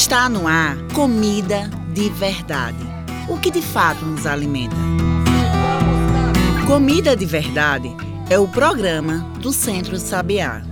Está no ar comida de verdade. O que de fato nos alimenta. Comida de Verdade é o programa do Centro Sabiá.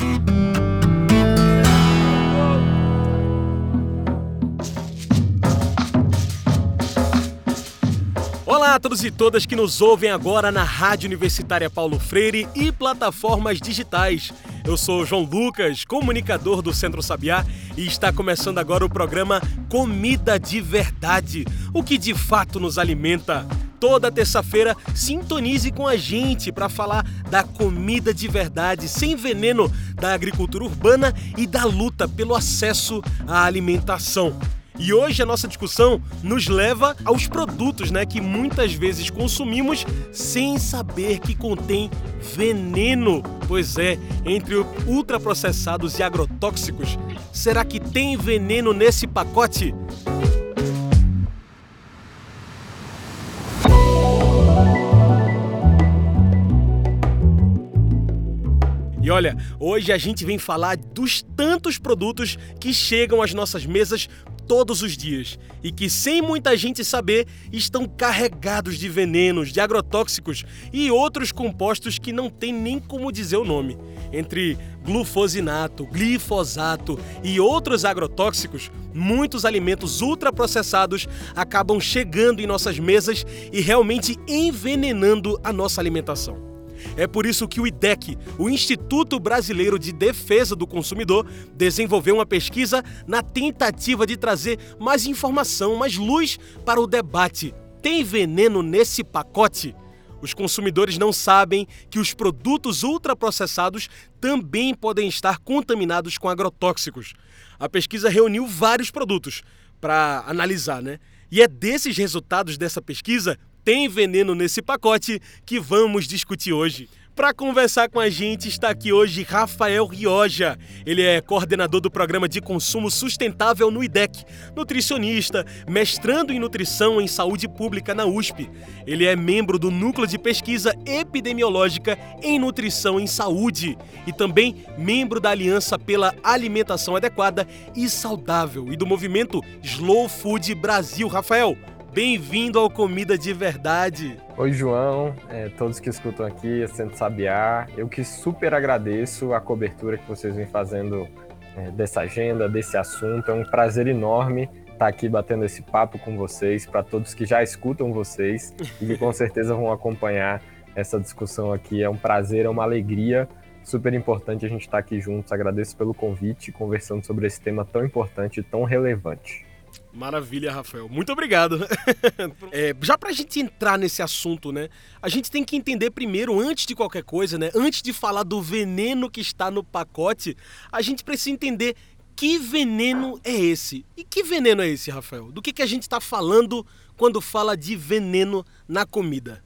Olá a todos e todas que nos ouvem agora na Rádio Universitária Paulo Freire e plataformas digitais. Eu sou João Lucas, comunicador do Centro Sabiá, e está começando agora o programa Comida de Verdade o que de fato nos alimenta. Toda terça-feira, sintonize com a gente para falar da comida de verdade, sem veneno, da agricultura urbana e da luta pelo acesso à alimentação. E hoje a nossa discussão nos leva aos produtos, né, que muitas vezes consumimos sem saber que contém veneno. Pois é, entre ultraprocessados e agrotóxicos, será que tem veneno nesse pacote? E olha, hoje a gente vem falar dos tantos produtos que chegam às nossas mesas todos os dias e que, sem muita gente saber, estão carregados de venenos, de agrotóxicos e outros compostos que não tem nem como dizer o nome. Entre glufosinato, glifosato e outros agrotóxicos, muitos alimentos ultraprocessados acabam chegando em nossas mesas e realmente envenenando a nossa alimentação. É por isso que o IDEC, o Instituto Brasileiro de Defesa do Consumidor, desenvolveu uma pesquisa na tentativa de trazer mais informação, mais luz para o debate. Tem veneno nesse pacote? Os consumidores não sabem que os produtos ultraprocessados também podem estar contaminados com agrotóxicos. A pesquisa reuniu vários produtos para analisar, né? E é desses resultados dessa pesquisa tem veneno nesse pacote que vamos discutir hoje. Para conversar com a gente está aqui hoje Rafael Rioja. Ele é coordenador do programa de consumo sustentável no IDEC, nutricionista, mestrando em nutrição em saúde pública na USP. Ele é membro do núcleo de pesquisa epidemiológica em nutrição em saúde e também membro da Aliança pela Alimentação Adequada e Saudável e do movimento Slow Food Brasil. Rafael, Bem-vindo ao Comida de Verdade. Oi, João, é, todos que escutam aqui, eu Centro Sabiá. Eu que super agradeço a cobertura que vocês vêm fazendo é, dessa agenda, desse assunto. É um prazer enorme estar aqui batendo esse papo com vocês, para todos que já escutam vocês e que com certeza vão acompanhar essa discussão aqui. É um prazer, é uma alegria super importante a gente estar aqui juntos. Agradeço pelo convite, conversando sobre esse tema tão importante e tão relevante. Maravilha, Rafael. Muito obrigado. é, já pra gente entrar nesse assunto, né? A gente tem que entender primeiro, antes de qualquer coisa, né? Antes de falar do veneno que está no pacote, a gente precisa entender que veneno é esse. E que veneno é esse, Rafael? Do que, que a gente está falando quando fala de veneno na comida?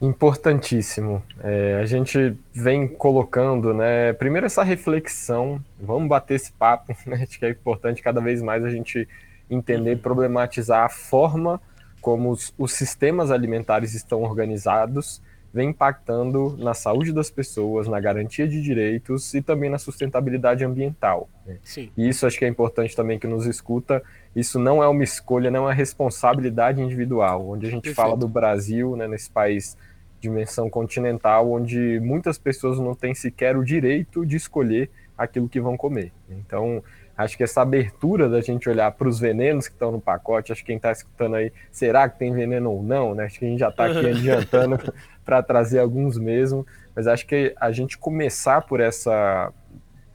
Importantíssimo. É, a gente vem colocando, né? Primeiro essa reflexão, vamos bater esse papo, né? Acho que é importante cada vez mais a gente entender, problematizar a forma como os, os sistemas alimentares estão organizados, vem impactando na saúde das pessoas, na garantia de direitos e também na sustentabilidade ambiental. Né? E isso acho que é importante também que nos escuta. Isso não é uma escolha, não é uma responsabilidade individual. Onde a gente Perfeito. fala do Brasil, né, nesse país de dimensão continental, onde muitas pessoas não têm sequer o direito de escolher aquilo que vão comer. Então, Acho que essa abertura da gente olhar para os venenos que estão no pacote, acho que quem está escutando aí, será que tem veneno ou não, né? Acho que a gente já está aqui adiantando para trazer alguns mesmo, mas acho que a gente começar por essa,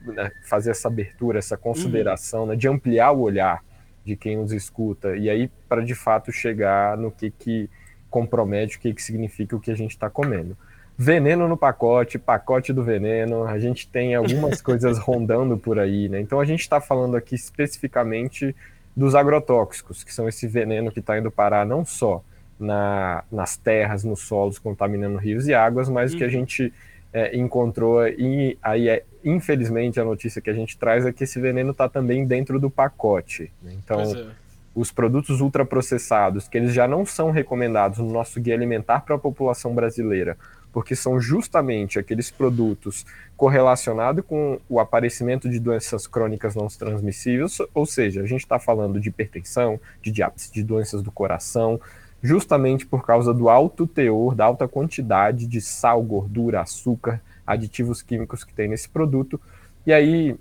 né, fazer essa abertura, essa consideração, uhum. né, de ampliar o olhar de quem nos escuta, e aí para de fato chegar no que, que compromete, o que, que significa o que a gente está comendo veneno no pacote, pacote do veneno, a gente tem algumas coisas rondando por aí, né? Então a gente está falando aqui especificamente dos agrotóxicos, que são esse veneno que está indo parar não só na, nas terras, nos solos, contaminando rios e águas, mas uhum. que a uhum. gente é, encontrou e aí é infelizmente a notícia que a gente traz é que esse veneno está também dentro do pacote. Né? Então é. os produtos ultraprocessados, que eles já não são recomendados no nosso guia alimentar para a população brasileira, porque são justamente aqueles produtos correlacionados com o aparecimento de doenças crônicas não transmissíveis, ou seja, a gente está falando de hipertensão, de diabetes, de doenças do coração, justamente por causa do alto teor, da alta quantidade de sal, gordura, açúcar, aditivos químicos que tem nesse produto. E aí,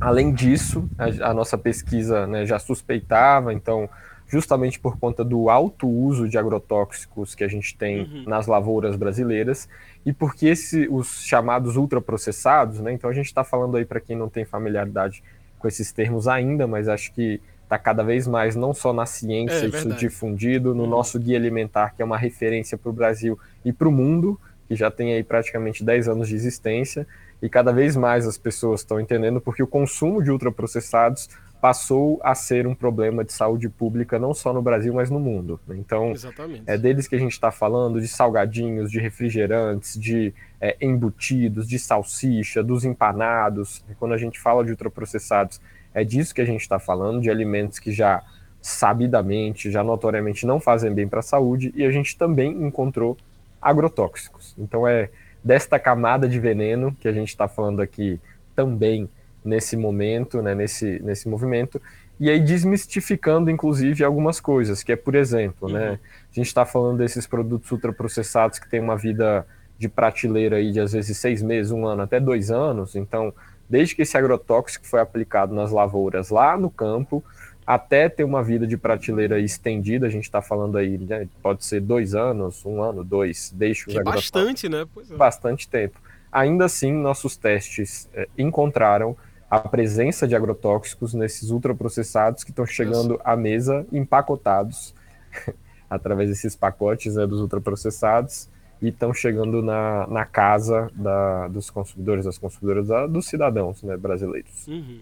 além disso, a, a nossa pesquisa né, já suspeitava, então justamente por conta do alto uso de agrotóxicos que a gente tem uhum. nas lavouras brasileiras e porque esse, os chamados ultraprocessados, né? Então a gente está falando aí para quem não tem familiaridade com esses termos ainda, mas acho que está cada vez mais não só na ciência é, isso difundido, no uhum. nosso guia alimentar, que é uma referência para o Brasil e para o mundo, que já tem aí praticamente 10 anos de existência, e cada vez mais as pessoas estão entendendo porque o consumo de ultraprocessados passou a ser um problema de saúde pública não só no Brasil, mas no mundo. Então, Exatamente. é deles que a gente está falando, de salgadinhos, de refrigerantes, de é, embutidos, de salsicha, dos empanados. E quando a gente fala de ultraprocessados, é disso que a gente está falando, de alimentos que já sabidamente, já notoriamente não fazem bem para a saúde, e a gente também encontrou agrotóxicos. Então é desta camada de veneno que a gente está falando aqui também nesse momento, né, nesse, nesse movimento, e aí desmistificando, inclusive, algumas coisas, que é, por exemplo, né, uhum. né, a gente está falando desses produtos ultraprocessados que têm uma vida de prateleira aí de, às vezes, seis meses, um ano, até dois anos, então, desde que esse agrotóxico foi aplicado nas lavouras lá no campo, até ter uma vida de prateleira estendida, a gente está falando aí, né, pode ser dois anos, um ano, dois, deixa os é bastante, né? É. Bastante tempo. Ainda assim, nossos testes é, encontraram a presença de agrotóxicos nesses ultraprocessados que estão chegando à mesa empacotados através desses pacotes né, dos ultraprocessados e estão chegando na, na casa da, dos consumidores, das consumidoras, da, dos cidadãos né, brasileiros. Uhum.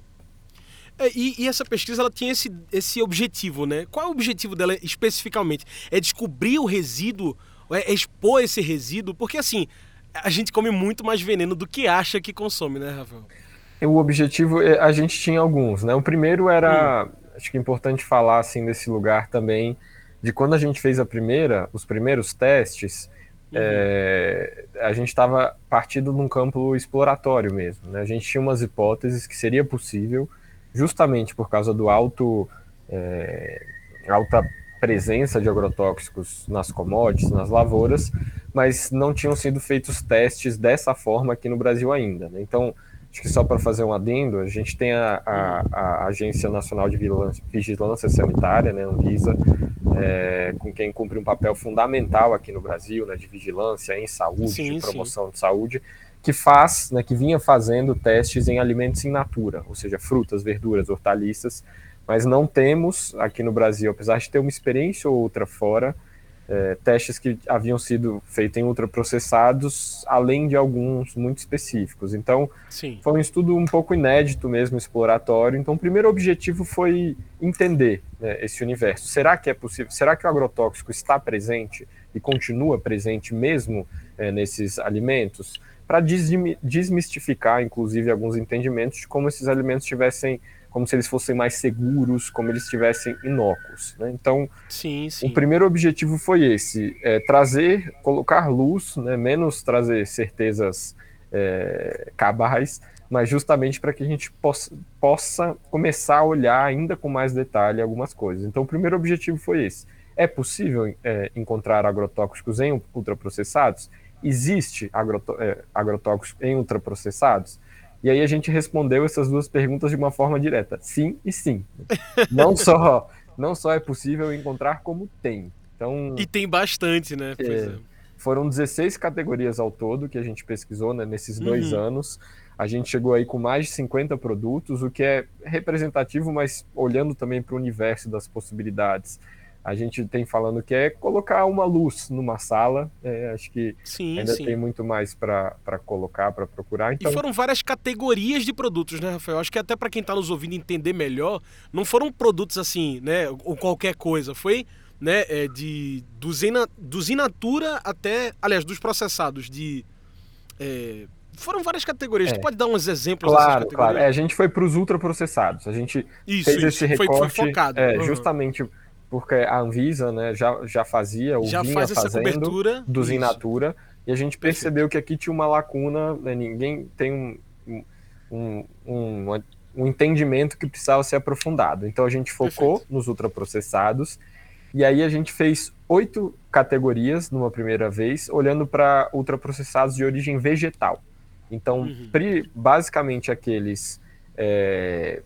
É, e, e, essa pesquisa ela tinha esse, esse objetivo, né? Qual é o objetivo dela especificamente? É descobrir o resíduo, é expor esse resíduo? Porque assim, a gente come muito mais veneno do que acha que consome, né, Rafael? o objetivo, é, a gente tinha alguns, né? O primeiro era, hum. acho que é importante falar assim nesse lugar também, de quando a gente fez a primeira, os primeiros testes, uhum. é, a gente estava partindo num campo exploratório mesmo, né? A gente tinha umas hipóteses que seria possível, justamente por causa do alto, é, alta presença de agrotóxicos nas commodities, nas lavouras, mas não tinham sido feitos testes dessa forma aqui no Brasil ainda. Né? Então, Acho que só para fazer um adendo, a gente tem a, a, a Agência Nacional de Vigilância, Sanitária, né, Anvisa, é, com quem cumpre um papel fundamental aqui no Brasil, né, de vigilância em saúde, sim, de promoção sim. de saúde, que faz, né, que vinha fazendo testes em alimentos in natura, ou seja, frutas, verduras, hortaliças, mas não temos aqui no Brasil, apesar de ter uma experiência ou outra fora, é, testes que haviam sido feitos em ultraprocessados, além de alguns muito específicos. Então, Sim. foi um estudo um pouco inédito mesmo, exploratório. Então, o primeiro objetivo foi entender né, esse universo. Será que é possível? Será que o agrotóxico está presente e continua presente mesmo é, nesses alimentos? Para desmistificar, inclusive, alguns entendimentos de como esses alimentos tivessem como se eles fossem mais seguros, como eles estivessem inócuos. Né? Então, sim, sim. o primeiro objetivo foi esse: é, trazer, colocar luz, né? menos trazer certezas é, cabais, mas justamente para que a gente possa, possa começar a olhar ainda com mais detalhe algumas coisas. Então, o primeiro objetivo foi esse. É possível é, encontrar agrotóxicos em ultraprocessados? Existe agrotó é, agrotóxicos em ultraprocessados? E aí a gente respondeu essas duas perguntas de uma forma direta, sim e sim. Não só não só é possível encontrar como tem. Então E tem bastante, né? É, é. Foram 16 categorias ao todo que a gente pesquisou né, nesses dois uhum. anos. A gente chegou aí com mais de 50 produtos, o que é representativo, mas olhando também para o universo das possibilidades a gente tem falando que é colocar uma luz numa sala. É, acho que sim, ainda sim. tem muito mais para colocar, para procurar. Então... E foram várias categorias de produtos, né, Rafael? Acho que até para quem está nos ouvindo entender melhor, não foram produtos assim, né, ou qualquer coisa. Foi né, é, de dos, ina, dos in natura até, aliás, dos processados, de é, foram várias categorias. É. Tu pode dar uns exemplos claro, Claro, é, a gente foi para os ultraprocessados. A gente isso, fez isso. esse recorte foi, foi focado. É, uhum. justamente porque a Anvisa né, já, já fazia, ou já vinha faz fazendo dos in natura, E a gente percebeu que aqui tinha uma lacuna, né? ninguém tem um, um, um, um, entendimento que precisava ser aprofundado. Então a gente focou Perfeito. nos ultraprocessados e aí a gente fez oito categorias numa primeira vez, olhando para ultraprocessados de origem vegetal. Então, uhum. basicamente aqueles é,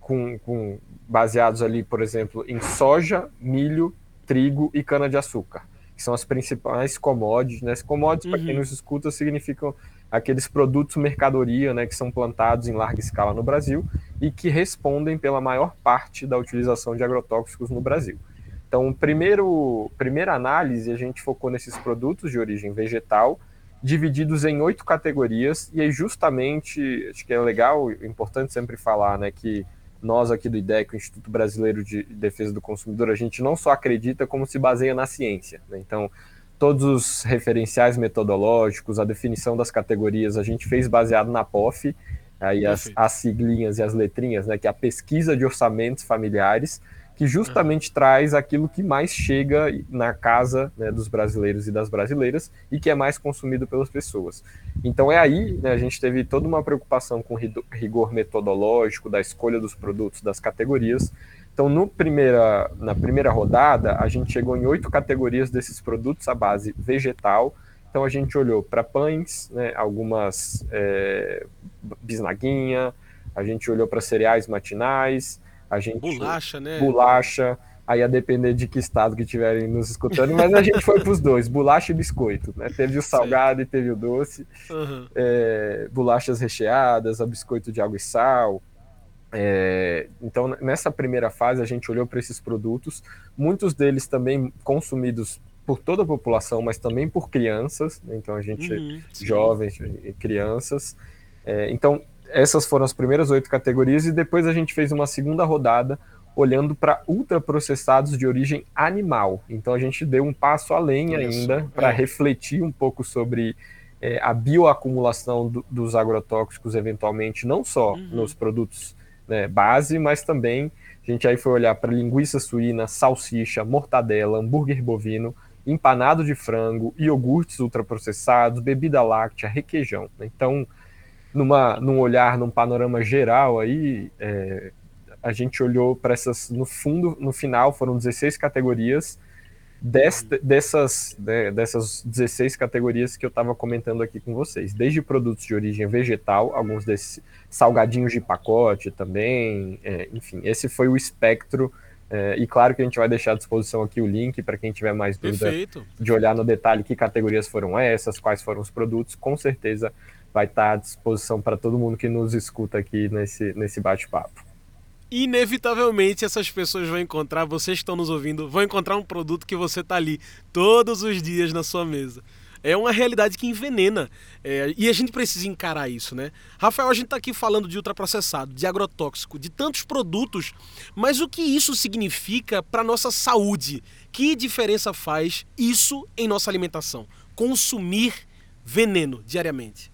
com, com, baseados ali, por exemplo, em soja, milho, trigo e cana-de-açúcar, que são as principais commodities. Né? Commodities, uhum. para quem nos escuta, significam aqueles produtos mercadoria né, que são plantados em larga escala no Brasil e que respondem pela maior parte da utilização de agrotóxicos no Brasil. Então, primeiro, primeira análise, a gente focou nesses produtos de origem vegetal, divididos em oito categorias, e aí justamente, acho que é legal, importante sempre falar, né, que nós aqui do IDEC, o Instituto Brasileiro de Defesa do Consumidor, a gente não só acredita, como se baseia na ciência. Né? Então, todos os referenciais metodológicos, a definição das categorias, a gente fez baseado na POF, aí as, as siglinhas e as letrinhas, né, que é a pesquisa de orçamentos familiares, que justamente uhum. traz aquilo que mais chega na casa né, dos brasileiros e das brasileiras e que é mais consumido pelas pessoas. Então é aí, né, a gente teve toda uma preocupação com rigor metodológico da escolha dos produtos, das categorias. Então no primeira, na primeira rodada, a gente chegou em oito categorias desses produtos à base vegetal. Então a gente olhou para pães, né, algumas é, bisnaguinha, a gente olhou para cereais matinais, a gente bolacha, né? Bolacha, aí a depender de que estado que estiverem nos escutando, mas a gente foi para os dois, bolacha e biscoito, né? Teve o salgado e teve o doce, uhum. é, bolachas recheadas, a biscoito de água e sal. É, então, nessa primeira fase, a gente olhou para esses produtos, muitos deles também consumidos por toda a população, mas também por crianças, né? então a gente, uhum, jovens e crianças. É, então, essas foram as primeiras oito categorias e depois a gente fez uma segunda rodada olhando para ultraprocessados de origem animal. Então a gente deu um passo além ainda para é. refletir um pouco sobre é, a bioacumulação do, dos agrotóxicos, eventualmente, não só uhum. nos produtos né, base, mas também a gente aí foi olhar para linguiça suína, salsicha, mortadela, hambúrguer bovino, empanado de frango, iogurtes ultraprocessados, bebida láctea, requeijão. Né? Então, numa, num olhar, num panorama geral aí, é, a gente olhou para essas, no fundo, no final, foram 16 categorias, desta, dessas, né, dessas 16 categorias que eu estava comentando aqui com vocês, desde produtos de origem vegetal, alguns desses salgadinhos de pacote também, é, enfim, esse foi o espectro é, e claro que a gente vai deixar à disposição aqui o link para quem tiver mais dúvida Perfeito. de olhar no detalhe que categorias foram essas, quais foram os produtos, com certeza vai estar à disposição para todo mundo que nos escuta aqui nesse, nesse bate-papo. Inevitavelmente essas pessoas vão encontrar, vocês que estão nos ouvindo, vão encontrar um produto que você está ali todos os dias na sua mesa. É uma realidade que envenena. É, e a gente precisa encarar isso, né? Rafael, a gente está aqui falando de ultraprocessado, de agrotóxico, de tantos produtos, mas o que isso significa para nossa saúde? Que diferença faz isso em nossa alimentação? Consumir veneno diariamente.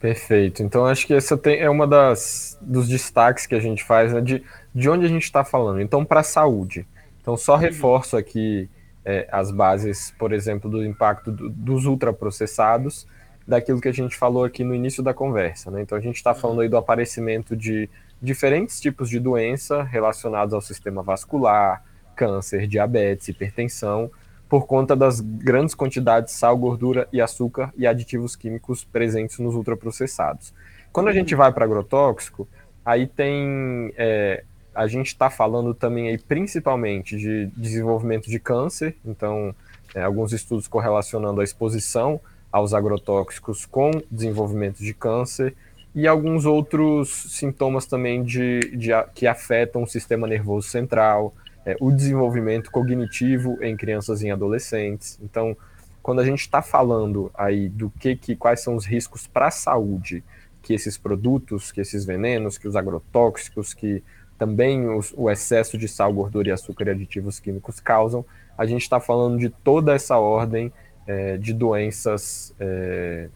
Perfeito. Então acho que essa tem, é uma das dos destaques que a gente faz né, de, de onde a gente está falando. Então, para a saúde. Então, só uhum. reforço aqui é, as bases, por exemplo, do impacto do, dos ultraprocessados, daquilo que a gente falou aqui no início da conversa. Né? Então, a gente está uhum. falando aí do aparecimento de diferentes tipos de doença relacionados ao sistema vascular, câncer, diabetes, hipertensão, por conta das grandes quantidades de sal, gordura e açúcar e aditivos químicos presentes nos ultraprocessados. Quando a gente vai para agrotóxico, aí tem. É, a gente está falando também aí principalmente de desenvolvimento de câncer, então é, alguns estudos correlacionando a exposição aos agrotóxicos com desenvolvimento de câncer e alguns outros sintomas também de, de que afetam o sistema nervoso central, é, o desenvolvimento cognitivo em crianças e em adolescentes. Então, quando a gente está falando aí do que, que quais são os riscos para a saúde que esses produtos, que esses venenos, que os agrotóxicos, que também os, o excesso de sal, gordura e açúcar e aditivos químicos causam, a gente está falando de toda essa ordem é, de doenças é,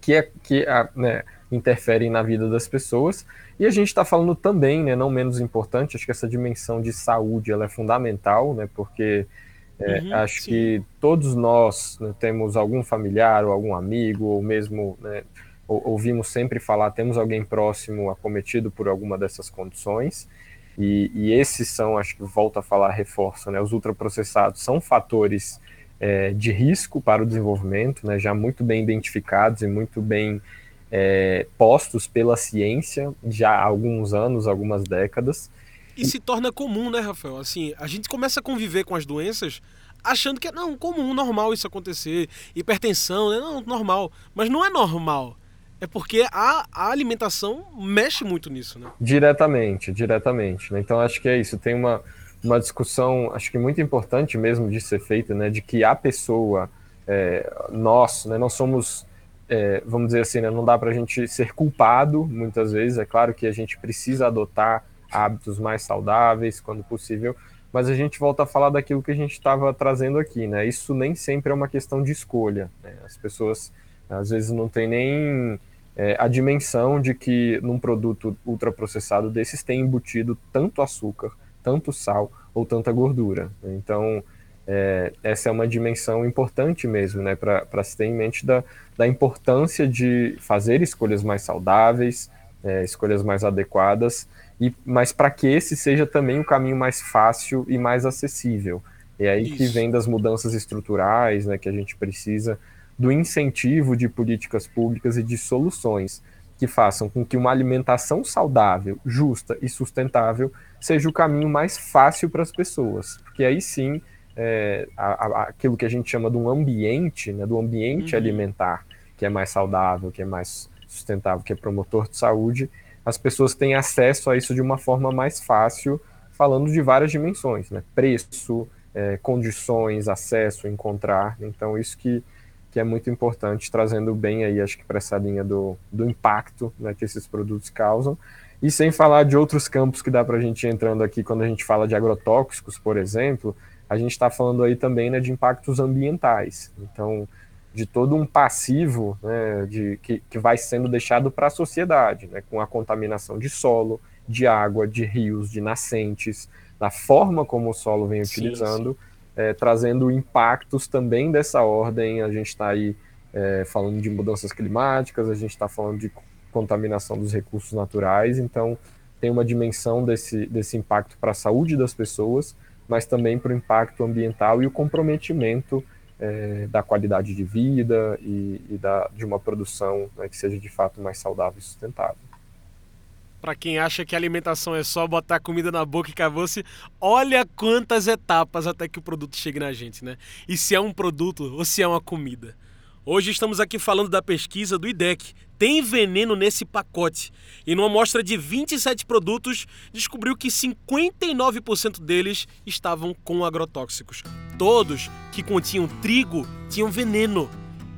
que, é, que né, interferem na vida das pessoas e a gente está falando também, né, não menos importante, acho que essa dimensão de saúde ela é fundamental, né, porque É, uhum, acho sim. que todos nós né, temos algum familiar ou algum amigo, ou mesmo né, ouvimos sempre falar, temos alguém próximo acometido por alguma dessas condições. E, e esses são, acho que volta a falar, reforço, né, os ultraprocessados são fatores é, de risco para o desenvolvimento, né, já muito bem identificados e muito bem é, postos pela ciência já há alguns anos, algumas décadas. E se torna comum, né, Rafael? Assim, a gente começa a conviver com as doenças achando que é não, comum, normal isso acontecer. Hipertensão, né? Não, normal. Mas não é normal. É porque a, a alimentação mexe muito nisso, né? Diretamente, diretamente. Né? Então acho que é isso. Tem uma, uma discussão, acho que muito importante mesmo de ser feita, né? De que a pessoa, é, nós, né, não somos é, vamos dizer assim, né, não dá para a gente ser culpado muitas vezes. É claro que a gente precisa adotar hábitos mais saudáveis quando possível, mas a gente volta a falar daquilo que a gente estava trazendo aqui, né? Isso nem sempre é uma questão de escolha. Né? As pessoas às vezes não têm nem é, a dimensão de que num produto ultraprocessado desses tem embutido tanto açúcar, tanto sal ou tanta gordura. Então, é, essa é uma dimensão importante mesmo, né, para se ter em mente da, da importância de fazer escolhas mais saudáveis, é, escolhas mais adequadas, e mas para que esse seja também o caminho mais fácil e mais acessível. É aí Isso. que vem das mudanças estruturais, né, que a gente precisa, do incentivo de políticas públicas e de soluções que façam com que uma alimentação saudável, justa e sustentável seja o caminho mais fácil para as pessoas, porque aí sim é, a, a, aquilo que a gente chama de um ambiente, né, do ambiente uhum. alimentar, que é mais saudável, que é mais sustentável, que é promotor de saúde, as pessoas têm acesso a isso de uma forma mais fácil, falando de várias dimensões, né? Preço, é, condições, acesso, encontrar. Então, isso que, que é muito importante, trazendo bem aí, acho que para essa linha do, do impacto né, que esses produtos causam. E sem falar de outros campos que dá para a gente ir entrando aqui, quando a gente fala de agrotóxicos, por exemplo, a gente está falando aí também né, de impactos ambientais. Então, de todo um passivo né, de, que, que vai sendo deixado para a sociedade, né, com a contaminação de solo, de água, de rios, de nascentes, da forma como o solo vem utilizando, sim, sim. É, trazendo impactos também dessa ordem. A gente está aí é, falando de mudanças climáticas, a gente está falando de contaminação dos recursos naturais, então tem uma dimensão desse, desse impacto para a saúde das pessoas mas também para o impacto ambiental e o comprometimento é, da qualidade de vida e, e da, de uma produção né, que seja de fato mais saudável e sustentável. Para quem acha que alimentação é só botar comida na boca e acabou-se, olha quantas etapas até que o produto chegue na gente, né? E se é um produto ou se é uma comida. Hoje estamos aqui falando da pesquisa do IDEC. Tem veneno nesse pacote. E numa amostra de 27 produtos, descobriu que 59% deles estavam com agrotóxicos. Todos que continham trigo tinham veneno.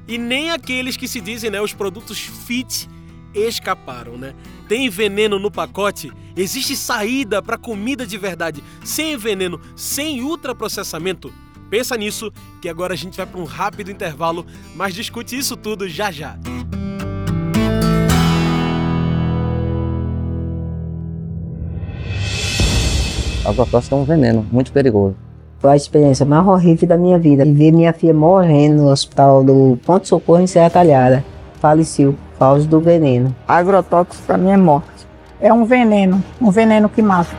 E nem aqueles que se dizem, né, os produtos fit escaparam, né? Tem veneno no pacote? Existe saída para comida de verdade sem veneno, sem ultraprocessamento? Pensa nisso, que agora a gente vai para um rápido intervalo, mas discute isso tudo já já. A agrotóxico é um veneno muito perigoso. Foi a experiência mais horrível da minha vida. E ver minha filha morrendo no hospital do Ponto Socorro em Serra Talhada. Faleceu por causa do veneno. Agrotóxico para mim é morte. É um veneno, um veneno que mata.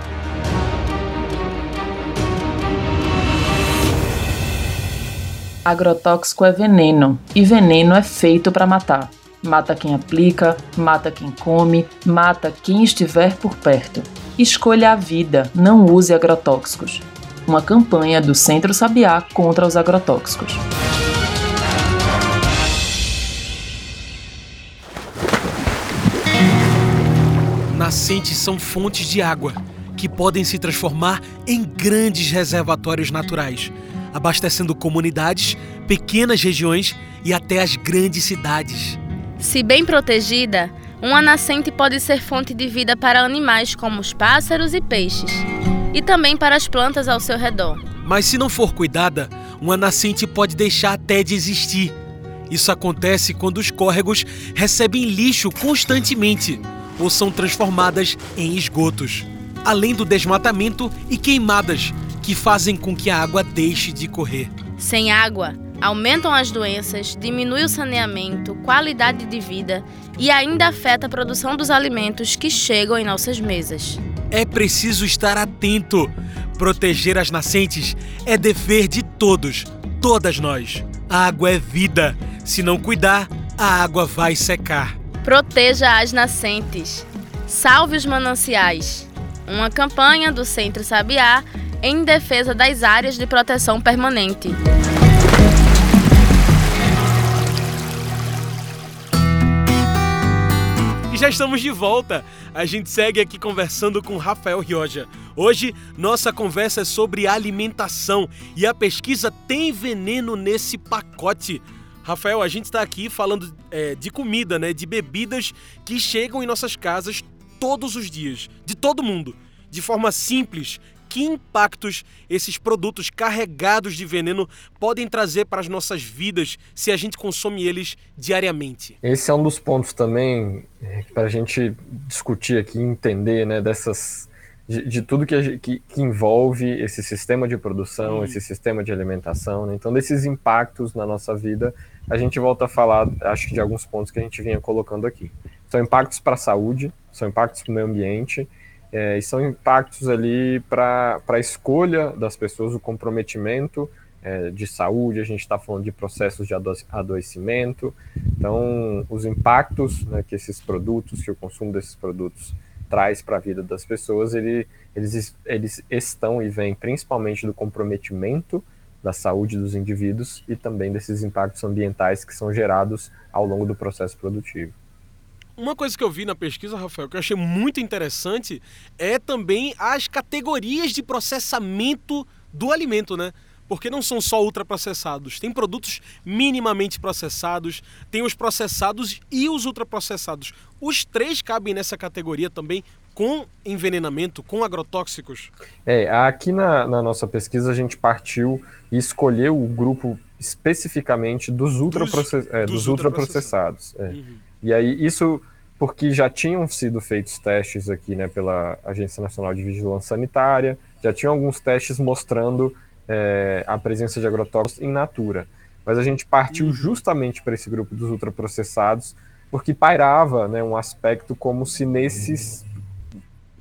Agrotóxico é veneno e veneno é feito para matar. Mata quem aplica, mata quem come, mata quem estiver por perto. Escolha a vida, não use agrotóxicos. Uma campanha do Centro Sabiá contra os agrotóxicos. Nascentes são fontes de água que podem se transformar em grandes reservatórios naturais abastecendo comunidades, pequenas regiões e até as grandes cidades. Se bem protegida, uma nascente pode ser fonte de vida para animais como os pássaros e peixes, e também para as plantas ao seu redor. Mas se não for cuidada, uma nascente pode deixar até de existir. Isso acontece quando os córregos recebem lixo constantemente ou são transformadas em esgotos, além do desmatamento e queimadas que fazem com que a água deixe de correr. Sem água, aumentam as doenças, diminui o saneamento, qualidade de vida e ainda afeta a produção dos alimentos que chegam em nossas mesas. É preciso estar atento. Proteger as nascentes é dever de todos, todas nós. A água é vida. Se não cuidar, a água vai secar. Proteja as nascentes. Salve os mananciais. Uma campanha do Centro Sabiá em defesa das áreas de proteção permanente. Já estamos de volta. A gente segue aqui conversando com Rafael Rioja. Hoje, nossa conversa é sobre alimentação e a pesquisa tem veneno nesse pacote. Rafael, a gente está aqui falando é, de comida, né? De bebidas que chegam em nossas casas todos os dias, de todo mundo, de forma simples. Que impactos esses produtos carregados de veneno podem trazer para as nossas vidas se a gente consome eles diariamente? Esse é um dos pontos também é, para a gente discutir aqui, entender, né, dessas de, de tudo que, que, que, envolve esse sistema de produção, hum. esse sistema de alimentação. Né? Então, desses impactos na nossa vida, a gente volta a falar, acho que de alguns pontos que a gente vinha colocando aqui. São impactos para a saúde, são impactos para o meio ambiente, é, e são impactos ali para a escolha das pessoas, o comprometimento é, de saúde, a gente está falando de processos de adoecimento. Então, os impactos né, que esses produtos, que o consumo desses produtos traz para a vida das pessoas, ele, eles, eles estão e vêm principalmente do comprometimento da saúde dos indivíduos e também desses impactos ambientais que são gerados ao longo do processo produtivo. Uma coisa que eu vi na pesquisa, Rafael, que eu achei muito interessante, é também as categorias de processamento do alimento, né? Porque não são só ultraprocessados, tem produtos minimamente processados, tem os processados e os ultraprocessados. Os três cabem nessa categoria também, com envenenamento, com agrotóxicos? É, aqui na, na nossa pesquisa a gente partiu e escolheu o grupo especificamente dos, ultraprocess... dos, é, dos, dos ultraprocessados. É. Uhum. E aí, isso porque já tinham sido feitos testes aqui né, pela Agência Nacional de Vigilância Sanitária, já tinham alguns testes mostrando é, a presença de agrotóxicos em natura. Mas a gente partiu uhum. justamente para esse grupo dos ultraprocessados, porque pairava né, um aspecto como se nesses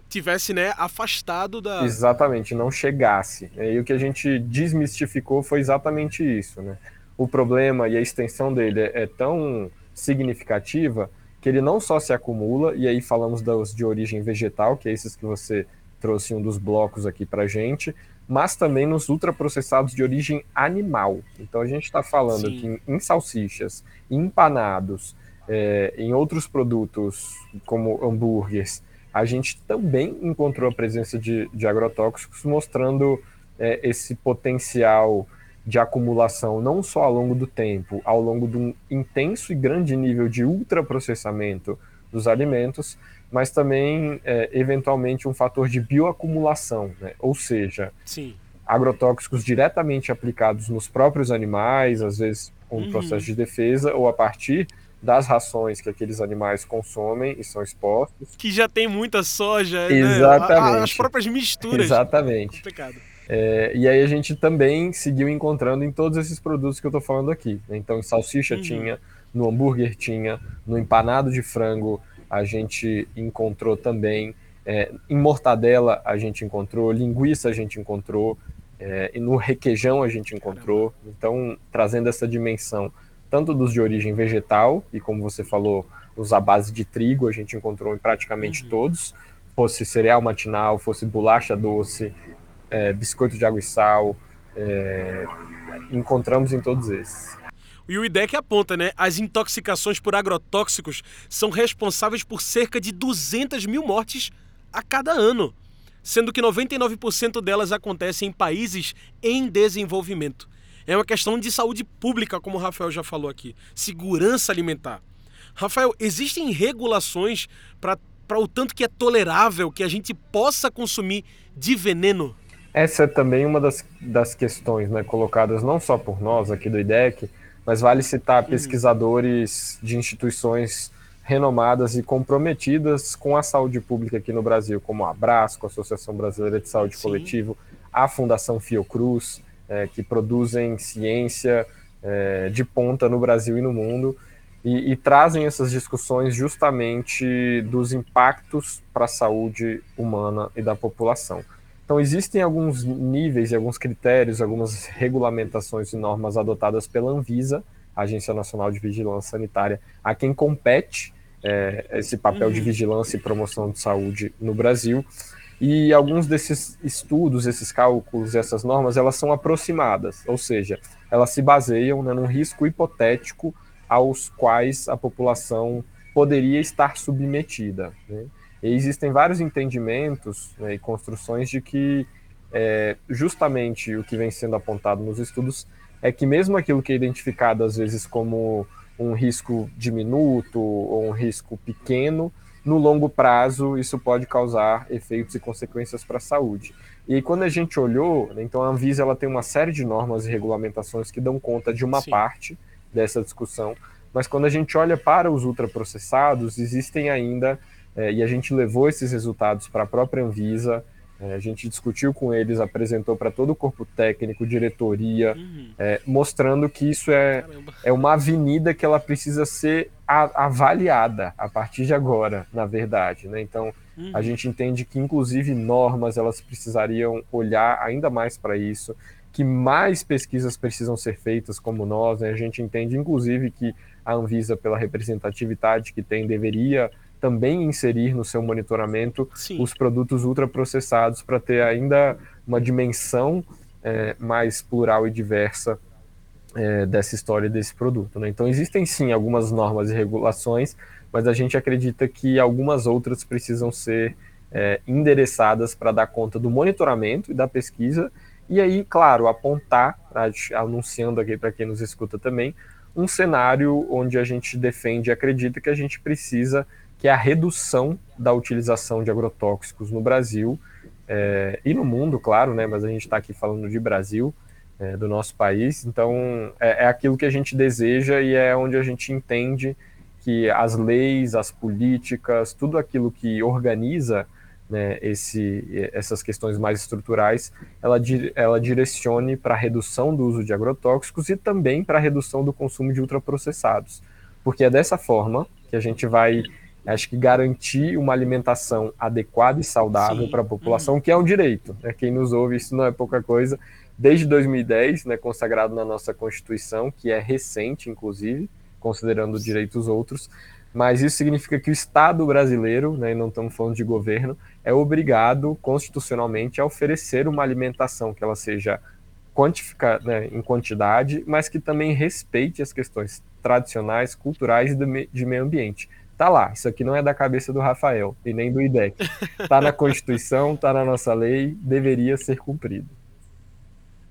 tivesse né, afastado da. Exatamente, não chegasse. E o que a gente desmistificou foi exatamente isso. Né? O problema e a extensão dele é, é tão significativa que ele não só se acumula, e aí falamos dos de origem vegetal, que é esses que você trouxe um dos blocos aqui para gente, mas também nos ultraprocessados de origem animal. Então a gente está falando Sim. que em, salsichas, em empanados, é, em outros produtos como hambúrgueres, a gente também encontrou a presença de, de agrotóxicos, mostrando é, esse potencial de acumulação não só ao longo do tempo, ao longo de um intenso e grande nível de ultraprocessamento dos alimentos, mas também, é, eventualmente, um fator de bioacumulação, né? ou seja, Sim. agrotóxicos diretamente aplicados nos próprios animais, às vezes com um processo de defesa, ou a partir das rações que aqueles animais consomem e são expostos. Que já tem muita soja, Exatamente. Né? As próprias misturas. Exatamente. Complicado. É, e aí a gente também seguiu encontrando em todos esses produtos que eu estou falando aqui. Então, em salsicha uhum. tinha, no hambúrguer tinha, no empanado de frango a gente encontrou também, é, em mortadela a gente encontrou, linguiça a gente encontrou, é, e no requeijão a gente encontrou. Então, trazendo essa dimensão tanto dos de origem vegetal, e como você falou, os à base de trigo a gente encontrou em praticamente uhum. todos, fosse cereal matinal, fosse bolacha doce, é, biscoito de água e sal, é, encontramos em todos esses. E o IDEC aponta, né? As intoxicações por agrotóxicos são responsáveis por cerca de 200 mil mortes a cada ano, sendo que 99% delas acontecem em países em desenvolvimento. É uma questão de saúde pública, como o Rafael já falou aqui, segurança alimentar. Rafael, existem regulações para o tanto que é tolerável que a gente possa consumir de veneno? Essa é também uma das, das questões né, colocadas não só por nós aqui do IDEC, mas vale citar uhum. pesquisadores de instituições renomadas e comprometidas com a saúde pública aqui no Brasil, como a Abrasco, a Associação Brasileira de Saúde Sim. Coletivo, a Fundação Fiocruz, é, que produzem ciência é, de ponta no Brasil e no mundo, e, e trazem essas discussões justamente dos impactos para a saúde humana e da população. Então, existem alguns níveis e alguns critérios, algumas regulamentações e normas adotadas pela Anvisa, Agência Nacional de Vigilância Sanitária, a quem compete é, esse papel de uhum. vigilância e promoção de saúde no Brasil. E alguns desses estudos, esses cálculos, essas normas, elas são aproximadas, ou seja, elas se baseiam né, num risco hipotético aos quais a população poderia estar submetida. Né? E existem vários entendimentos né, e construções de que é, justamente o que vem sendo apontado nos estudos é que mesmo aquilo que é identificado às vezes como um risco diminuto ou um risco pequeno, no longo prazo isso pode causar efeitos e consequências para a saúde. E quando a gente olhou, né, então a Anvisa ela tem uma série de normas e regulamentações que dão conta de uma Sim. parte dessa discussão, mas quando a gente olha para os ultraprocessados, existem ainda, é, e a gente levou esses resultados para a própria Anvisa, é, a gente discutiu com eles, apresentou para todo o corpo técnico, diretoria, uhum. é, mostrando que isso é, é uma avenida que ela precisa ser a, avaliada a partir de agora, na verdade. Né? Então, uhum. a gente entende que, inclusive, normas elas precisariam olhar ainda mais para isso, que mais pesquisas precisam ser feitas como nós. Né? A gente entende, inclusive, que a Anvisa, pela representatividade que tem, deveria também inserir no seu monitoramento Sim. os produtos ultraprocessados para ter ainda uma dimensão é, mais plural e diversa é, dessa história desse produto. Né? Então existem sim algumas normas e regulações, mas a gente acredita que algumas outras precisam ser é, endereçadas para dar conta do monitoramento e da pesquisa e aí, claro, apontar, anunciando aqui para quem nos escuta também, um cenário onde a gente defende e acredita que a gente precisa que é a redução da utilização de agrotóxicos no Brasil é, e no mundo, claro, né? Mas a gente está aqui falando de Brasil, é, do nosso país. Então, é, é, aquilo que a gente deseja e é onde a gente entende que as leis, as políticas, tudo aquilo que organiza né, esse, essas questões mais estruturais, ela, ela direcione para a redução do uso de agrotóxicos e também para a redução do consumo de ultraprocessados. Porque é dessa forma que a gente vai acho que garantir uma alimentação adequada e saudável para a população, uhum. que é um direito. Né? Quem nos ouve, isso não é pouca coisa. Desde 2010, né, consagrado na nossa Constituição, que é recente, inclusive, considerando direitos outros, mas isso significa que o Estado brasileiro, né, e não estamos falando de governo, é obrigado constitucionalmente a oferecer uma alimentação que ela seja quantificada né, em quantidade, mas que também respeite as questões tradicionais, culturais e de meio ambiente. Tá lá, isso aqui não é da cabeça do Rafael e nem do IDEC. Tá na Constituição, tá na nossa lei, deveria ser cumprido.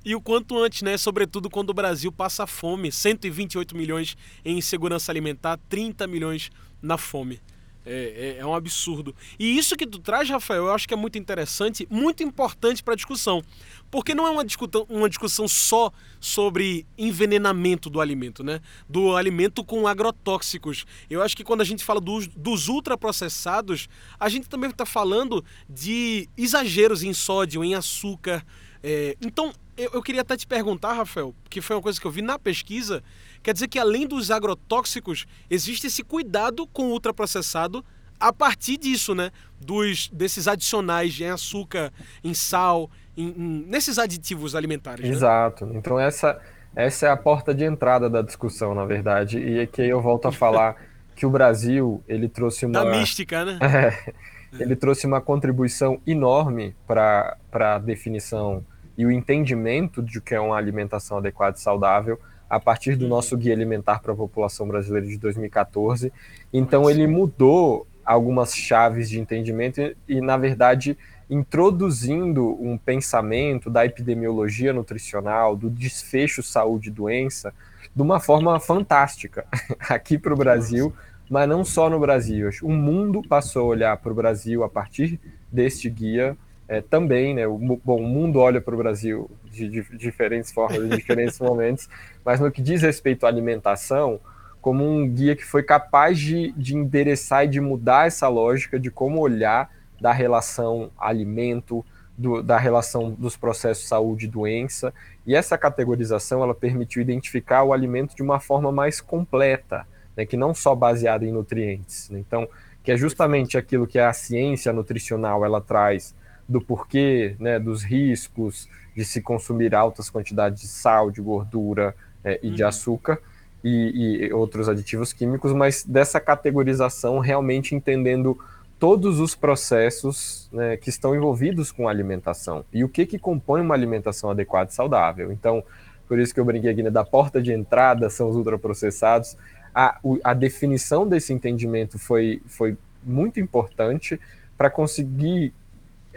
E o quanto antes, né? Sobretudo quando o Brasil passa fome, 128 milhões em insegurança alimentar, 30 milhões na fome. É, é, é, um absurdo. E isso que tu traz, Rafael, eu acho que é muito interessante, muito importante para a discussão. Porque não é uma discussão, uma discussão só sobre envenenamento do alimento, né? Do alimento com agrotóxicos. Eu acho que quando a gente fala dos, dos ultraprocessados, a gente também está falando de exageros em sódio, em açúcar. É, então, eu, eu queria até te perguntar, Rafael, que foi uma coisa que eu vi na pesquisa, Quer dizer que além dos agrotóxicos, existe esse cuidado com o ultraprocessado a partir disso, né? Dos, desses adicionais em açúcar, em sal, em, em, nesses aditivos alimentares. Né? Exato. Então essa, essa é a porta de entrada da discussão, na verdade. E aqui eu volto a falar que o Brasil ele trouxe uma. Da mística, né? É, ele trouxe uma contribuição enorme para a definição e o entendimento de o que é uma alimentação adequada e saudável a partir do nosso guia alimentar para a população brasileira de 2014. Então ele mudou algumas chaves de entendimento e, e, na verdade, introduzindo um pensamento da epidemiologia nutricional, do desfecho saúde doença, de uma forma fantástica aqui para o Brasil, mas não só no Brasil. O mundo passou a olhar para o Brasil a partir deste guia é, também, né? O, bom, o mundo olha para o Brasil de, de, diferentes formas, em diferentes momentos, mas no que diz respeito à alimentação, como um guia que foi capaz de, de endereçar e de mudar essa lógica de como olhar da relação alimento, do, da relação dos processos saúde e doença. E essa categorização ela permitiu identificar o alimento de uma forma mais completa, né, que não só baseada em nutrientes. Né? Então, que é justamente aquilo que a ciência nutricional ela traz do porquê, né, dos riscos de se consumir altas quantidades de sal, de gordura é, e uhum. de açúcar e, e outros aditivos químicos, mas dessa categorização realmente entendendo todos os processos né, que estão envolvidos com a alimentação e o que, que compõe uma alimentação adequada e saudável. Então, por isso que eu brinquei aqui, né, da porta de entrada são os ultraprocessados. A, a definição desse entendimento foi, foi muito importante para conseguir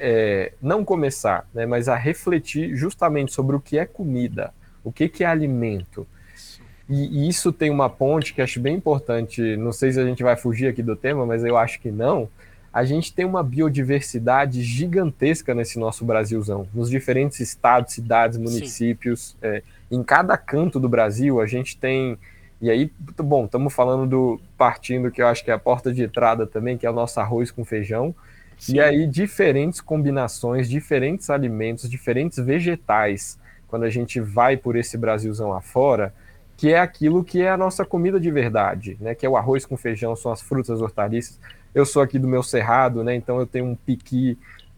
é, não começar, né, mas a refletir justamente sobre o que é comida, o que, que é alimento. E, e, isso tem uma ponte que acho bem importante. Não sei se a gente vai fugir aqui do tema, mas eu acho que não a gente tem uma biodiversidade gigantesca nesse nosso Brasilzão, nos diferentes estados, cidades, municípios. É, em cada canto do Brasil, a gente tem. E aí, bom, estamos falando do partindo que eu acho que é a porta de entrada também, que é o nosso arroz com feijão. Sim. E aí, diferentes combinações, diferentes alimentos, diferentes vegetais, quando a gente vai por esse Brasilzão afora, que é aquilo que é a nossa comida de verdade, né? Que é o arroz com feijão, são as frutas, hortaliças eu sou aqui do meu cerrado, né? Então eu tenho um piqui,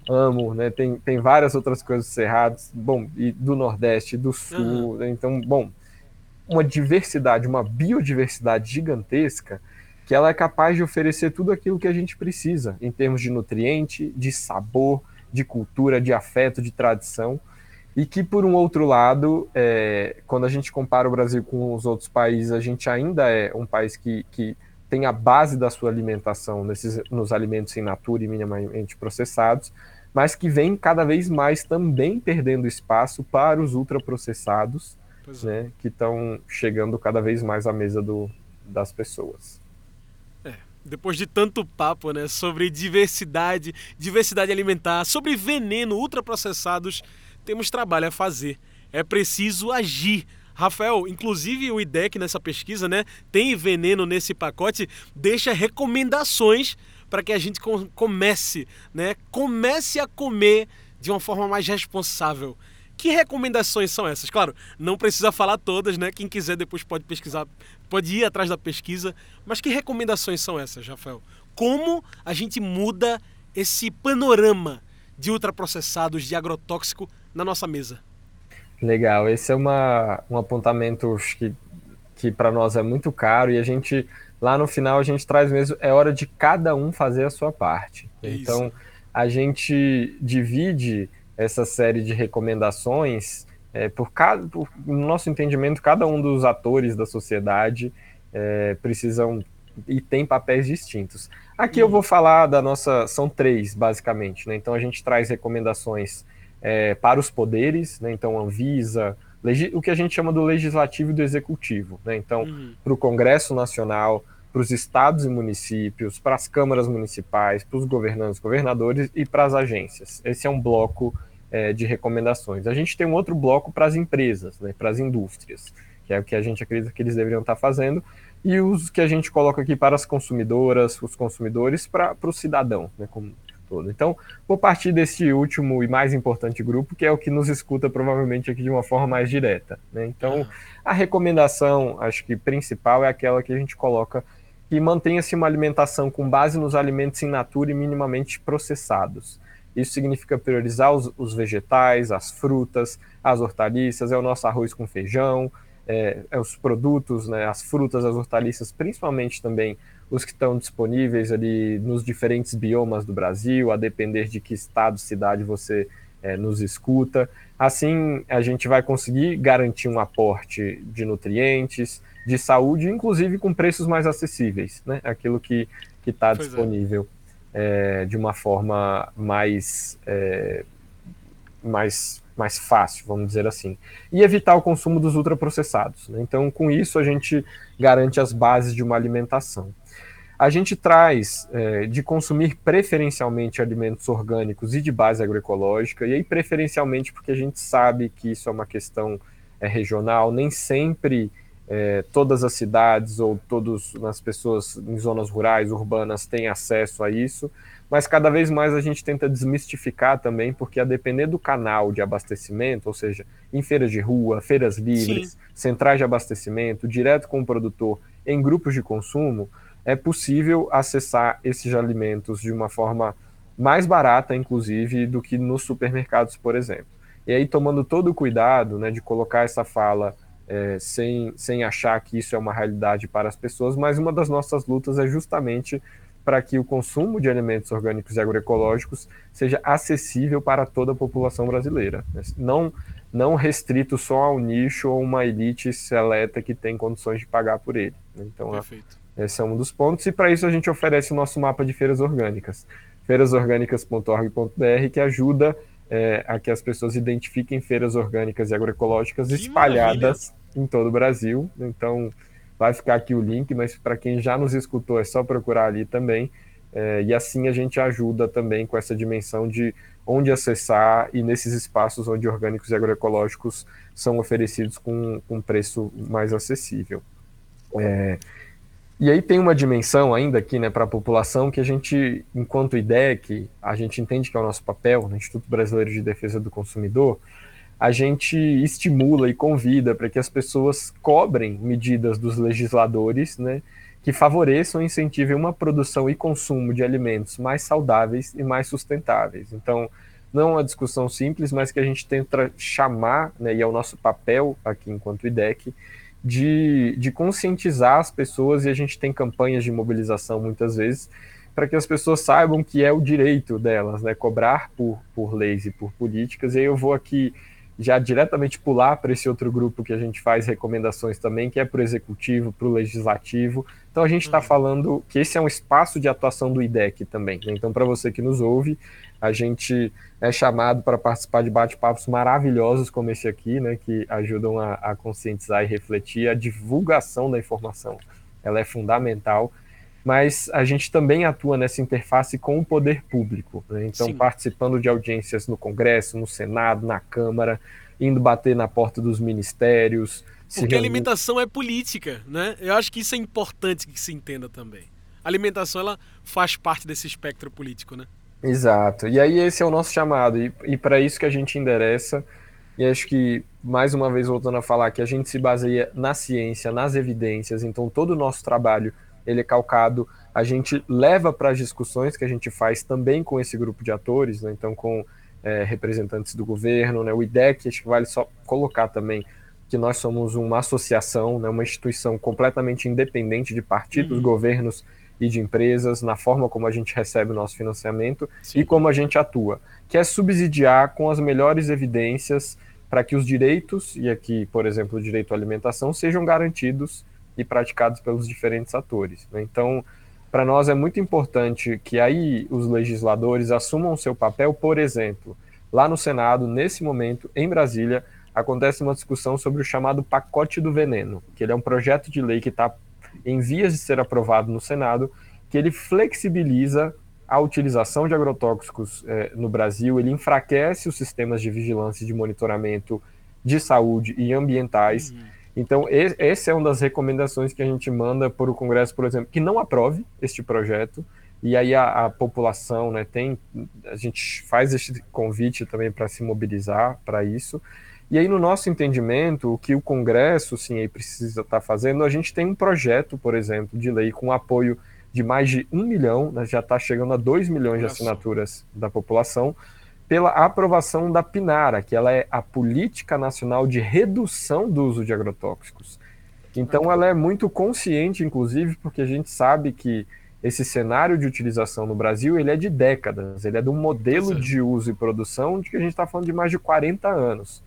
amo, né? Tem, tem várias outras coisas do cerrado, bom, e do Nordeste, do Sul, uhum. né? então, bom, uma diversidade, uma biodiversidade gigantesca que ela é capaz de oferecer tudo aquilo que a gente precisa em termos de nutriente, de sabor, de cultura, de afeto, de tradição. E que, por um outro lado, é, quando a gente compara o Brasil com os outros países, a gente ainda é um país que, que tem a base da sua alimentação nesses, nos alimentos in natura e minimamente processados, mas que vem cada vez mais também perdendo espaço para os ultraprocessados, é. né, que estão chegando cada vez mais à mesa do, das pessoas. Depois de tanto papo né, sobre diversidade, diversidade alimentar, sobre veneno, ultraprocessados, temos trabalho a fazer. É preciso agir Rafael, inclusive o IDEC nessa pesquisa, né, tem veneno nesse pacote, deixa recomendações para que a gente comece, né, comece a comer de uma forma mais responsável. Que recomendações são essas? Claro, não precisa falar todas, né? Quem quiser depois pode pesquisar, pode ir atrás da pesquisa. Mas que recomendações são essas, Rafael? Como a gente muda esse panorama de ultraprocessados, de agrotóxico na nossa mesa? Legal, esse é uma, um apontamento que, que para nós é muito caro e a gente, lá no final, a gente traz mesmo, é hora de cada um fazer a sua parte. É então, a gente divide essa série de recomendações é, por cada, por, no nosso entendimento, cada um dos atores da sociedade é, precisam e tem papéis distintos. Aqui eu vou falar da nossa, são três basicamente, né? Então a gente traz recomendações é, para os poderes, né? então Anvisa, o que a gente chama do legislativo e do executivo. Né? Então, uhum. para o Congresso Nacional, para os estados e municípios, para as câmaras municipais, para os governantes, governadores e para as agências. Esse é um bloco é, de recomendações. A gente tem um outro bloco para as empresas, né? para as indústrias, que é o que a gente acredita que eles deveriam estar fazendo, e os que a gente coloca aqui para as consumidoras, os consumidores, para, para o cidadão, né? como todo. Então, vou partir desse último e mais importante grupo, que é o que nos escuta provavelmente aqui de uma forma mais direta. Né? Então, a recomendação, acho que principal, é aquela que a gente coloca que mantenha-se uma alimentação com base nos alimentos in natura e minimamente processados. Isso significa priorizar os, os vegetais, as frutas, as hortaliças, é o nosso arroz com feijão, é, é os produtos, né, as frutas, as hortaliças, principalmente também os que estão disponíveis ali nos diferentes biomas do Brasil, a depender de que estado, cidade você é, nos escuta. Assim, a gente vai conseguir garantir um aporte de nutrientes, de saúde, inclusive com preços mais acessíveis, né? Aquilo que está é. disponível é. É, de uma forma mais, é, mais, mais fácil, vamos dizer assim. E evitar o consumo dos ultraprocessados. Né? Então, com isso, a gente garante as bases de uma alimentação a gente traz é, de consumir preferencialmente alimentos orgânicos e de base agroecológica, e aí preferencialmente porque a gente sabe que isso é uma questão é, regional, nem sempre é, todas as cidades ou todas as pessoas em zonas rurais, urbanas, têm acesso a isso, mas cada vez mais a gente tenta desmistificar também, porque a depender do canal de abastecimento, ou seja, em feiras de rua, feiras livres, Sim. centrais de abastecimento, direto com o produtor, em grupos de consumo, é possível acessar esses alimentos de uma forma mais barata, inclusive, do que nos supermercados, por exemplo. E aí, tomando todo o cuidado né, de colocar essa fala é, sem, sem achar que isso é uma realidade para as pessoas, mas uma das nossas lutas é justamente para que o consumo de alimentos orgânicos e agroecológicos seja acessível para toda a população brasileira. Não, não restrito só ao nicho ou uma elite seleta que tem condições de pagar por ele. Né? Então, Perfeito. esse é um dos pontos, e para isso a gente oferece o nosso mapa de feiras orgânicas, feirasorgânicas.org.br, que ajuda é, a que as pessoas identifiquem feiras orgânicas e agroecológicas que espalhadas maravilha. em todo o Brasil. Então, vai ficar aqui o link, mas para quem já nos escutou, é só procurar ali também. É, e assim a gente ajuda também com essa dimensão de onde acessar e nesses espaços onde orgânicos e agroecológicos são oferecidos com um preço mais acessível. É, e aí tem uma dimensão ainda aqui né, para a população que a gente, enquanto IDEC, a gente entende que é o nosso papel, no Instituto Brasileiro de Defesa do Consumidor, a gente estimula e convida para que as pessoas cobrem medidas dos legisladores né, que favoreçam e incentivem uma produção e consumo de alimentos mais saudáveis e mais sustentáveis. Então, não é uma discussão simples, mas que a gente tenta chamar, né, e é o nosso papel aqui enquanto IDEC, de, de conscientizar as pessoas, e a gente tem campanhas de mobilização muitas vezes, para que as pessoas saibam que é o direito delas, né, cobrar por, por leis e por políticas. E aí eu vou aqui já diretamente pular para esse outro grupo que a gente faz recomendações também, que é para o executivo, para o legislativo. Então a gente está uhum. falando que esse é um espaço de atuação do IDEC também. Né? Então, para você que nos ouve, a gente é chamado para participar de bate-papos maravilhosos como esse aqui, né, que ajudam a, a conscientizar e refletir a divulgação da informação. Ela é fundamental mas a gente também atua nessa interface com o poder público. Né? Então, Sim. participando de audiências no Congresso, no Senado, na Câmara, indo bater na porta dos ministérios. Porque a alimentação é política, né? Eu acho que isso é importante que se entenda também. A alimentação ela faz parte desse espectro político, né? Exato. E aí esse é o nosso chamado e, e para isso que a gente endereça. E acho que mais uma vez voltando a falar que a gente se baseia na ciência, nas evidências. Então todo o nosso trabalho ele é calcado, a gente leva para as discussões que a gente faz também com esse grupo de atores, né? então com é, representantes do governo, né? o IDEC, acho que vale só colocar também que nós somos uma associação, né? uma instituição completamente independente de partidos, uhum. governos e de empresas, na forma como a gente recebe o nosso financiamento Sim. e como a gente atua, que é subsidiar com as melhores evidências para que os direitos, e aqui, por exemplo, o direito à alimentação, sejam garantidos e praticados pelos diferentes atores. Né? Então, para nós é muito importante que aí os legisladores assumam seu papel, por exemplo, lá no Senado, nesse momento, em Brasília, acontece uma discussão sobre o chamado pacote do veneno, que ele é um projeto de lei que está em vias de ser aprovado no Senado, que ele flexibiliza a utilização de agrotóxicos eh, no Brasil, ele enfraquece os sistemas de vigilância e de monitoramento de saúde e ambientais. Uhum então, essa é uma das recomendações que a gente manda para o Congresso, por exemplo, que não aprove este projeto, e aí a, a população né, tem. A gente faz este convite também para se mobilizar para isso. E aí, no nosso entendimento, o que o Congresso sim, precisa estar tá fazendo, a gente tem um projeto, por exemplo, de lei com apoio de mais de um milhão, né, já está chegando a dois milhões de assinaturas da população, pela aprovação da PNARA, que ela é a Política Nacional de Redução do Uso de Agrotóxicos. Então ela é muito consciente, inclusive, porque a gente sabe que esse cenário de utilização no Brasil ele é de décadas, ele é de um modelo de uso e produção de que a gente está falando de mais de 40 anos.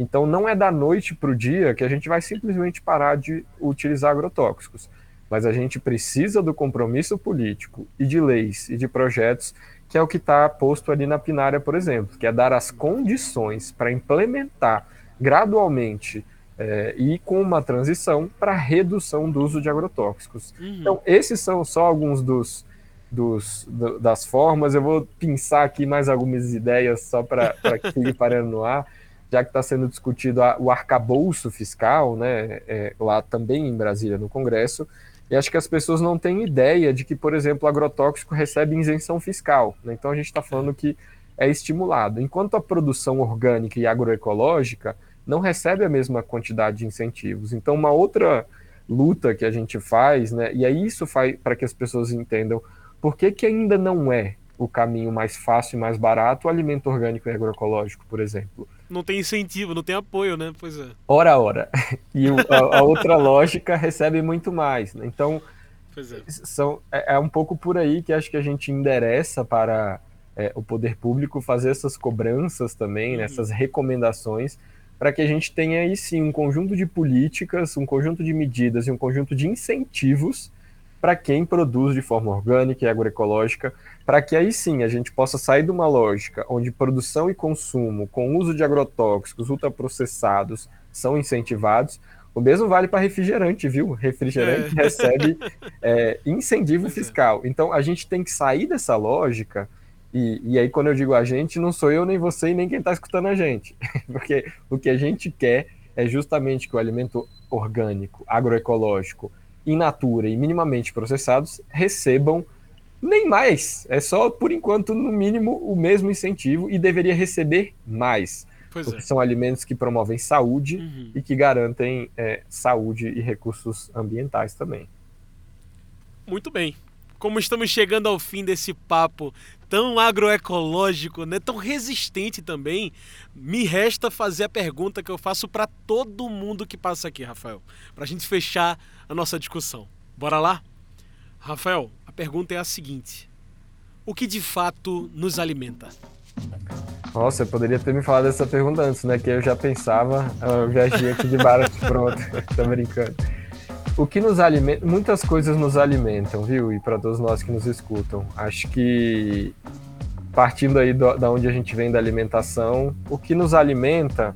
Então não é da noite para o dia que a gente vai simplesmente parar de utilizar agrotóxicos, mas a gente precisa do compromisso político e de leis e de projetos que é o que está posto ali na pinária, por exemplo, que é dar as condições para implementar gradualmente é, e com uma transição para redução do uso de agrotóxicos. Uhum. Então, esses são só alguns dos, dos, do, das formas. Eu vou pensar aqui mais algumas ideias só para que fique parando no ar. Já que está sendo discutido a, o arcabouço fiscal, né, é, lá também em Brasília, no Congresso, e acho que as pessoas não têm ideia de que, por exemplo, o agrotóxico recebe isenção fiscal. Né? Então a gente está falando que é estimulado. Enquanto a produção orgânica e agroecológica não recebe a mesma quantidade de incentivos. Então, uma outra luta que a gente faz, né, e aí isso faz para que as pessoas entendam por que, que ainda não é o caminho mais fácil e mais barato o alimento orgânico e agroecológico, por exemplo. Não tem incentivo, não tem apoio, né? Pois é. Ora, ora. E o, a, a, outra lógica recebe muito mais. Né? Então, é. São, é, é, um pouco por aí que acho que a gente endereça para é, o poder público fazer essas cobranças também, uhum. né, essas recomendações, para que a gente tenha aí sim um conjunto de políticas, um conjunto de medidas e um conjunto de incentivos para quem produz de forma orgânica e agroecológica, para que aí sim a gente possa sair de uma lógica onde produção e consumo com uso de agrotóxicos ultraprocessados são incentivados. O mesmo vale para refrigerante, viu? Refrigerante é. recebe é, incentivo é. fiscal. Então a gente tem que sair dessa lógica. E, e aí, quando eu digo a gente, não sou eu, nem você e nem quem está escutando a gente. Porque o que a gente quer é justamente que o alimento orgânico, agroecológico, in natura e minimamente processados recebam nem mais. É só, por enquanto, no mínimo, o mesmo incentivo e deveria receber mais. Pois porque é. são alimentos que promovem saúde uhum. e que garantem é, saúde e recursos ambientais também. Muito bem. Como estamos chegando ao fim desse papo tão agroecológico, né, tão resistente também, me resta fazer a pergunta que eu faço para todo mundo que passa aqui, Rafael, para a gente fechar a nossa discussão. Bora lá? Rafael, a pergunta é a seguinte: O que de fato nos alimenta? Nossa, eu poderia ter me falado dessa pergunta antes, né? Que eu já pensava, eu viajei aqui de barato pronto, tô brincando. O que nos alimenta, muitas coisas nos alimentam, viu? E para todos nós que nos escutam, acho que partindo aí do, da onde a gente vem da alimentação, o que nos alimenta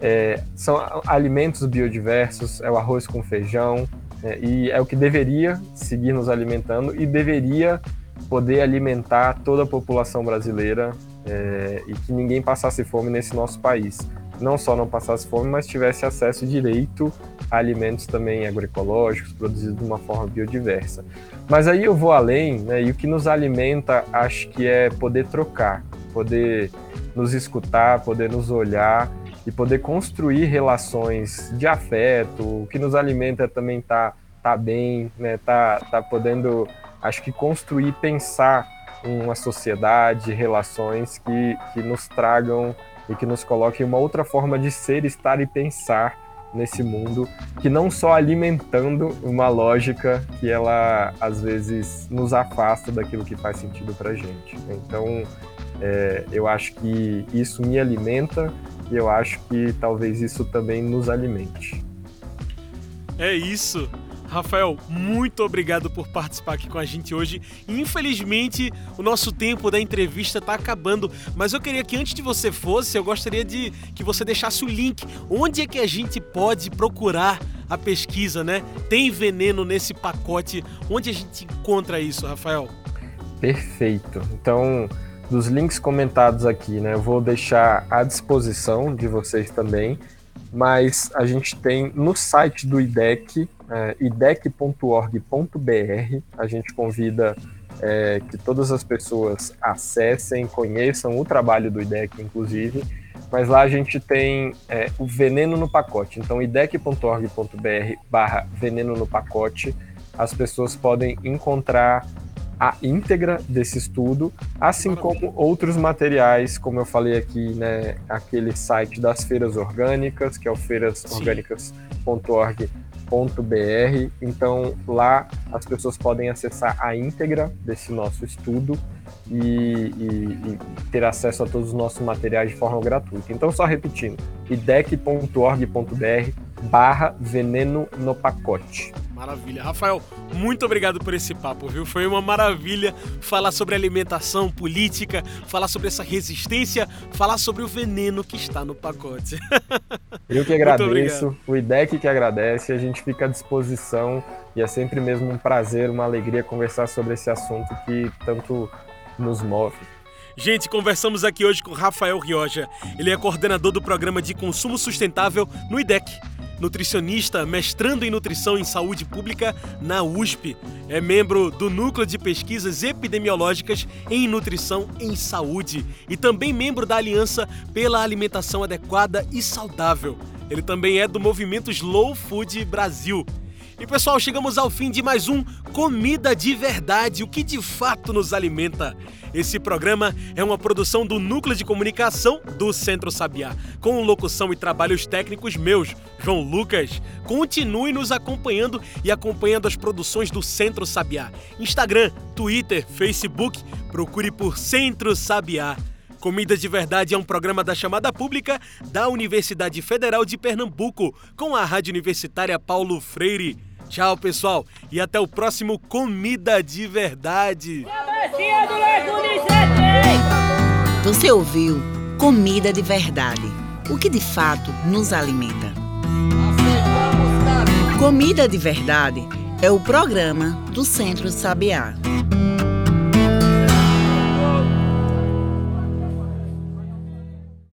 é, são alimentos biodiversos, é o arroz com feijão, é, e é o que deveria seguir nos alimentando e deveria poder alimentar toda a população brasileira é, e que ninguém passasse fome nesse nosso país. Não só não passasse fome, mas tivesse acesso direito a alimentos também agroecológicos, produzidos de uma forma biodiversa. Mas aí eu vou além, né, e o que nos alimenta, acho que é poder trocar, poder nos escutar, poder nos olhar e poder construir relações de afeto, o que nos alimenta também tá tá bem, né, tá tá podendo acho que construir, pensar uma sociedade, relações que, que nos tragam e que nos coloquem uma outra forma de ser, estar e pensar nesse mundo, que não só alimentando uma lógica que ela às vezes nos afasta daquilo que faz sentido para gente. Então, é, eu acho que isso me alimenta e eu acho que talvez isso também nos alimente. É isso. Rafael, muito obrigado por participar aqui com a gente hoje. Infelizmente, o nosso tempo da entrevista está acabando, mas eu queria que antes de você fosse, eu gostaria de que você deixasse o link. Onde é que a gente pode procurar a pesquisa, né? Tem veneno nesse pacote. Onde a gente encontra isso, Rafael? Perfeito. Então, dos links comentados aqui, né? Eu vou deixar à disposição de vocês também, mas a gente tem no site do IDEC, é, idec.org.br, a gente convida é, que todas as pessoas acessem, conheçam o trabalho do IDEC, inclusive, mas lá a gente tem é, o veneno no pacote. Então, idec.org.br barra veneno no pacote, as pessoas podem encontrar a íntegra desse estudo, assim como outros materiais, como eu falei aqui, né, aquele site das feiras orgânicas, que é o feirasorgânicas.org.br. Então, lá as pessoas podem acessar a íntegra desse nosso estudo e, e, e ter acesso a todos os nossos materiais de forma gratuita. Então, só repetindo, idec.org.br barra veneno no pacote. Maravilha. Rafael, muito obrigado por esse papo, viu? Foi uma maravilha falar sobre alimentação, política, falar sobre essa resistência, falar sobre o veneno que está no pacote. Eu que agradeço, o IDEC que agradece, a gente fica à disposição e é sempre mesmo um prazer, uma alegria conversar sobre esse assunto que tanto nos move. Gente, conversamos aqui hoje com Rafael Rioja. Ele é coordenador do programa de consumo sustentável no IDEC. Nutricionista, mestrando em nutrição em saúde pública na USP. É membro do Núcleo de Pesquisas Epidemiológicas em Nutrição em Saúde e também membro da Aliança pela Alimentação Adequada e Saudável. Ele também é do movimento Slow Food Brasil. E pessoal, chegamos ao fim de mais um Comida de Verdade, o que de fato nos alimenta. Esse programa é uma produção do Núcleo de Comunicação do Centro Sabiá, com locução e trabalhos técnicos meus, João Lucas. Continue nos acompanhando e acompanhando as produções do Centro Sabiá. Instagram, Twitter, Facebook, procure por Centro Sabiá. Comida de Verdade é um programa da chamada pública da Universidade Federal de Pernambuco, com a Rádio Universitária Paulo Freire. Tchau, pessoal, e até o próximo Comida de Verdade. Você ouviu Comida de Verdade, o que de fato nos alimenta. Comida de Verdade é o programa do Centro Sabiá.